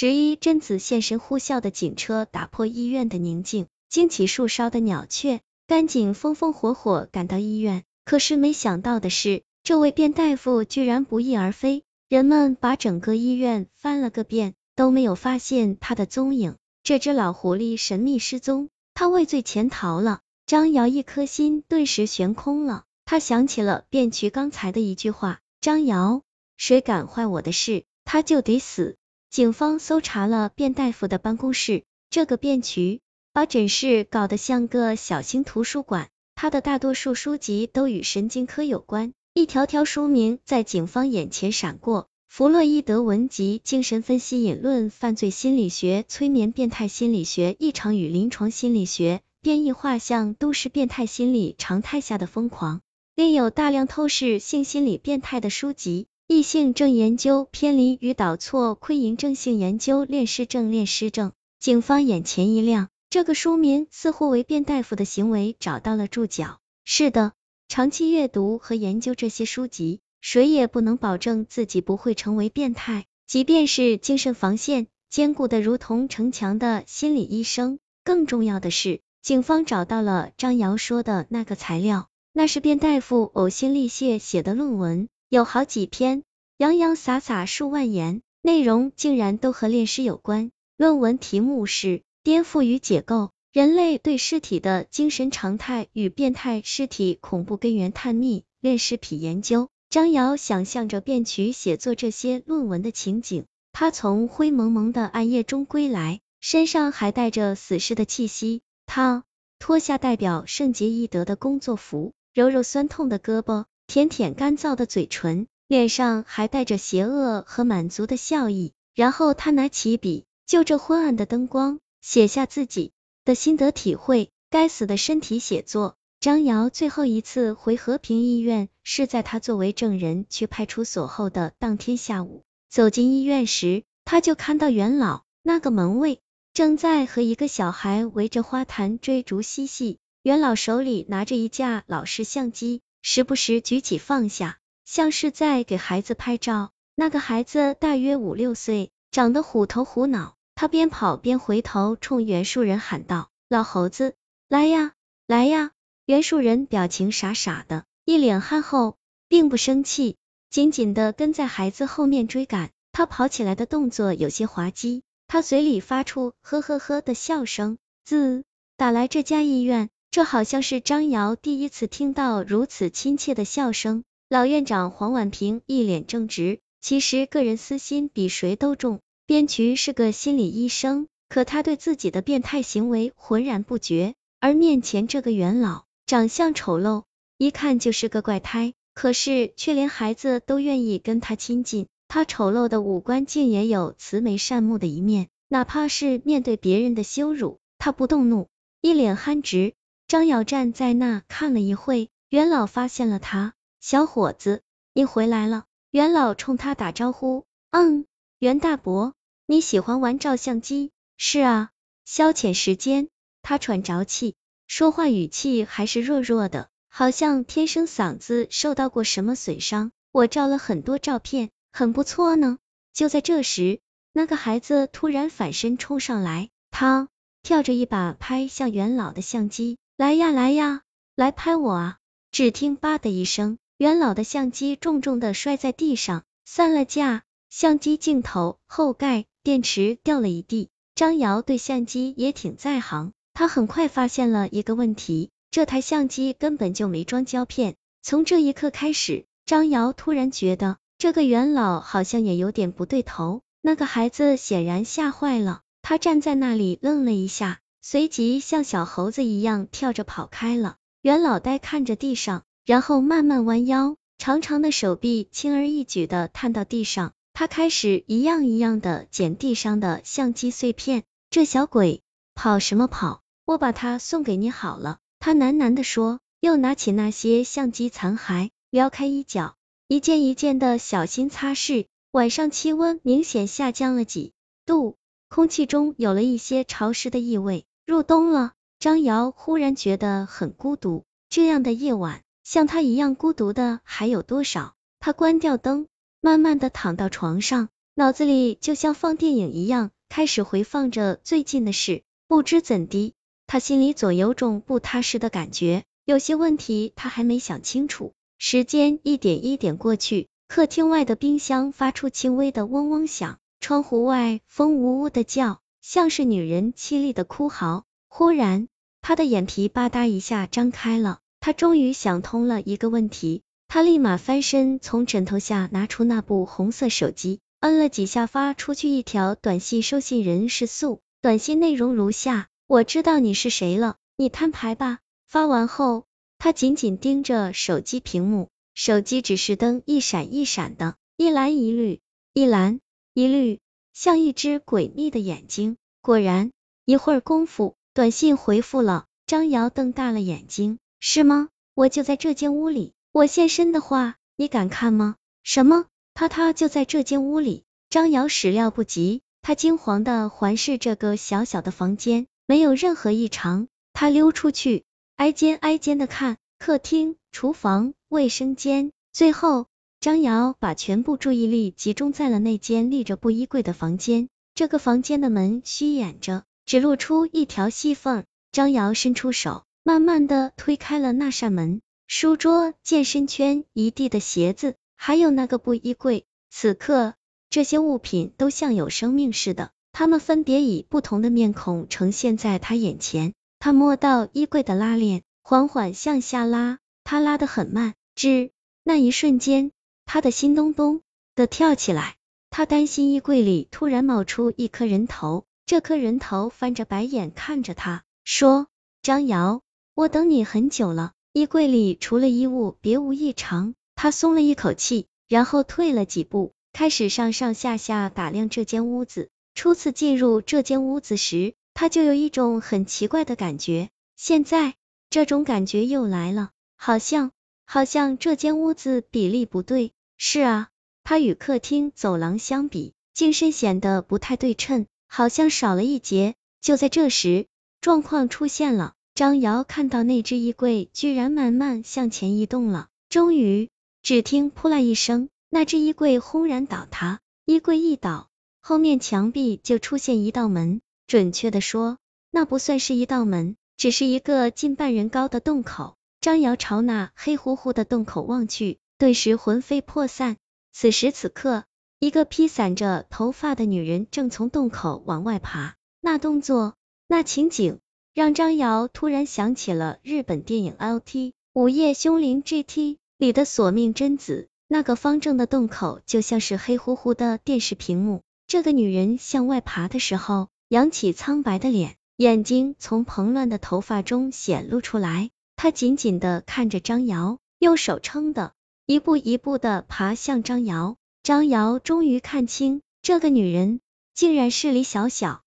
执一贞子现身呼啸的警车打破医院的宁静，惊起树梢的鸟雀。干警风风火火赶到医院，可是没想到的是，这位卞大夫居然不翼而飞。人们把整个医院翻了个遍，都没有发现他的踪影。这只老狐狸神秘失踪，他畏罪潜逃了。张瑶一颗心顿时悬空了，他想起了卞渠刚才的一句话：张瑶，谁敢坏我的事，他就得死。警方搜查了卞大夫的办公室，这个卞渠把诊室搞得像个小型图书馆，他的大多数书籍都与神经科有关。一条条书名在警方眼前闪过：弗洛伊德文集、精神分析引论、犯罪心理学、催眠变态心理学、异常与临床心理学、变异画像、都市变态心理、常态下的疯狂。另有大量透视性心理变态的书籍，异性症研究、偏离与导错、窥淫症性研究、恋尸症、恋尸症。警方眼前一亮，这个书名似乎为卞大夫的行为找到了注脚。是的。长期阅读和研究这些书籍，谁也不能保证自己不会成为变态。即便是精神防线坚固的如同城墙的心理医生。更重要的是，警方找到了张瑶说的那个材料，那是卞大夫呕心沥血写的论文，有好几篇，洋洋洒洒数万言，内容竟然都和炼尸有关。论文题目是颠覆与解构。人类对尸体的精神常态与变态尸体恐怖根源探秘，炼尸癖研究。张瑶想象着卞渠写作这些论文的情景，他从灰蒙蒙的暗夜中归来，身上还带着死尸的气息。他脱下代表圣洁易德的工作服，揉揉酸痛的胳膊，舔舔干燥的嘴唇，脸上还带着邪恶和满足的笑意。然后他拿起笔，就着昏暗的灯光，写下自己。的心得体会，该死的身体写作。张瑶最后一次回和平医院是在他作为证人去派出所后的当天下午。走进医院时，他就看到元老那个门卫正在和一个小孩围着花坛追逐嬉戏。元老手里拿着一架老式相机，时不时举起放下，像是在给孩子拍照。那个孩子大约五六岁，长得虎头虎脑。他边跑边回头冲袁树人喊道：“老猴子，来呀，来呀！”袁树人表情傻傻的，一脸憨厚，并不生气，紧紧的跟在孩子后面追赶。他跑起来的动作有些滑稽，他嘴里发出呵呵呵的笑声。自打来这家医院，这好像是张瑶第一次听到如此亲切的笑声。老院长黄婉平一脸正直，其实个人私心比谁都重。边渠是个心理医生，可他对自己的变态行为浑然不觉。而面前这个元老，长相丑陋，一看就是个怪胎，可是却连孩子都愿意跟他亲近。他丑陋的五官竟也有慈眉善目的一面，哪怕是面对别人的羞辱，他不动怒，一脸憨直。张瑶站在那看了一会，元老发现了他，小伙子，你回来了。元老冲他打招呼，嗯，袁大伯。你喜欢玩照相机？是啊，消遣时间。他喘着气，说话语气还是弱弱的，好像天生嗓子受到过什么损伤。我照了很多照片，很不错呢。就在这时，那个孩子突然反身冲上来，他跳着一把拍向元老的相机，来呀来呀，来拍我啊！只听吧的一声，元老的相机重重的摔在地上，散了架，相机镜头后盖。电池掉了一地，张瑶对相机也挺在行，他很快发现了一个问题，这台相机根本就没装胶片。从这一刻开始，张瑶突然觉得这个元老好像也有点不对头。那个孩子显然吓坏了，他站在那里愣了一下，随即像小猴子一样跳着跑开了。袁老呆看着地上，然后慢慢弯腰，长长的手臂轻而易举的探到地上。他开始一样一样的捡地上的相机碎片，这小鬼跑什么跑？我把它送给你好了。他喃喃的说，又拿起那些相机残骸，撩开衣角，一件一件的小心擦拭。晚上气温明显下降了几度，空气中有了一些潮湿的异味。入冬了，张瑶忽然觉得很孤独。这样的夜晚，像他一样孤独的还有多少？他关掉灯。慢慢的躺到床上，脑子里就像放电影一样，开始回放着最近的事。不知怎的，他心里总有种不踏实的感觉，有些问题他还没想清楚。时间一点一点过去，客厅外的冰箱发出轻微的嗡嗡响，窗户外风呜呜的叫，像是女人凄厉的哭嚎。忽然，他的眼皮吧嗒一下张开了，他终于想通了一个问题。他立马翻身，从枕头下拿出那部红色手机，摁了几下，发出去一条短信。收信人是素，短信内容如下：我知道你是谁了，你摊牌吧。发完后，他紧紧盯着手机屏幕，手机指示灯一闪一闪的，一蓝一绿，一蓝一绿，像一只诡秘的眼睛。果然，一会儿功夫，短信回复了。张瑶瞪大了眼睛：是吗？我就在这间屋里。我现身的话，你敢看吗？什么？他他就在这间屋里。张瑶始料不及，他惊惶的环视这个小小的房间，没有任何异常。他溜出去，挨间挨间的看，客厅、厨房、卫生间，最后，张瑶把全部注意力集中在了那间立着布衣柜的房间。这个房间的门虚掩着，只露出一条细缝。张瑶伸出手，慢慢的推开了那扇门。书桌、健身圈、一地的鞋子，还有那个布衣柜，此刻这些物品都像有生命似的，他们分别以不同的面孔呈现在他眼前。他摸到衣柜的拉链，缓缓向下拉，他拉得很慢。只，那一瞬间，他的心咚咚的跳起来。他担心衣柜里突然冒出一颗人头，这颗人头翻着白眼看着他，说：“张瑶，我等你很久了。”衣柜里除了衣物别无异常，他松了一口气，然后退了几步，开始上上下下打量这间屋子。初次进入这间屋子时，他就有一种很奇怪的感觉，现在这种感觉又来了，好像好像这间屋子比例不对。是啊，它与客厅走廊相比，竟深显得不太对称，好像少了一截。就在这时，状况出现了。张瑶看到那只衣柜居然慢慢向前移动了，终于，只听扑啦一声，那只衣柜轰然倒塌。衣柜一倒，后面墙壁就出现一道门，准确的说，那不算是一道门，只是一个近半人高的洞口。张瑶朝那黑乎乎的洞口望去，顿时魂飞魄散。此时此刻，一个披散着头发的女人正从洞口往外爬，那动作，那情景。让张瑶突然想起了日本电影《L T 午夜凶铃 G T》里的索命贞子，那个方正的洞口就像是黑乎乎的电视屏幕。这个女人向外爬的时候，扬起苍白的脸，眼睛从蓬乱的头发中显露出来。她紧紧的看着张瑶，用手撑的，一步一步的爬向张瑶。张瑶终于看清，这个女人竟然是李小小。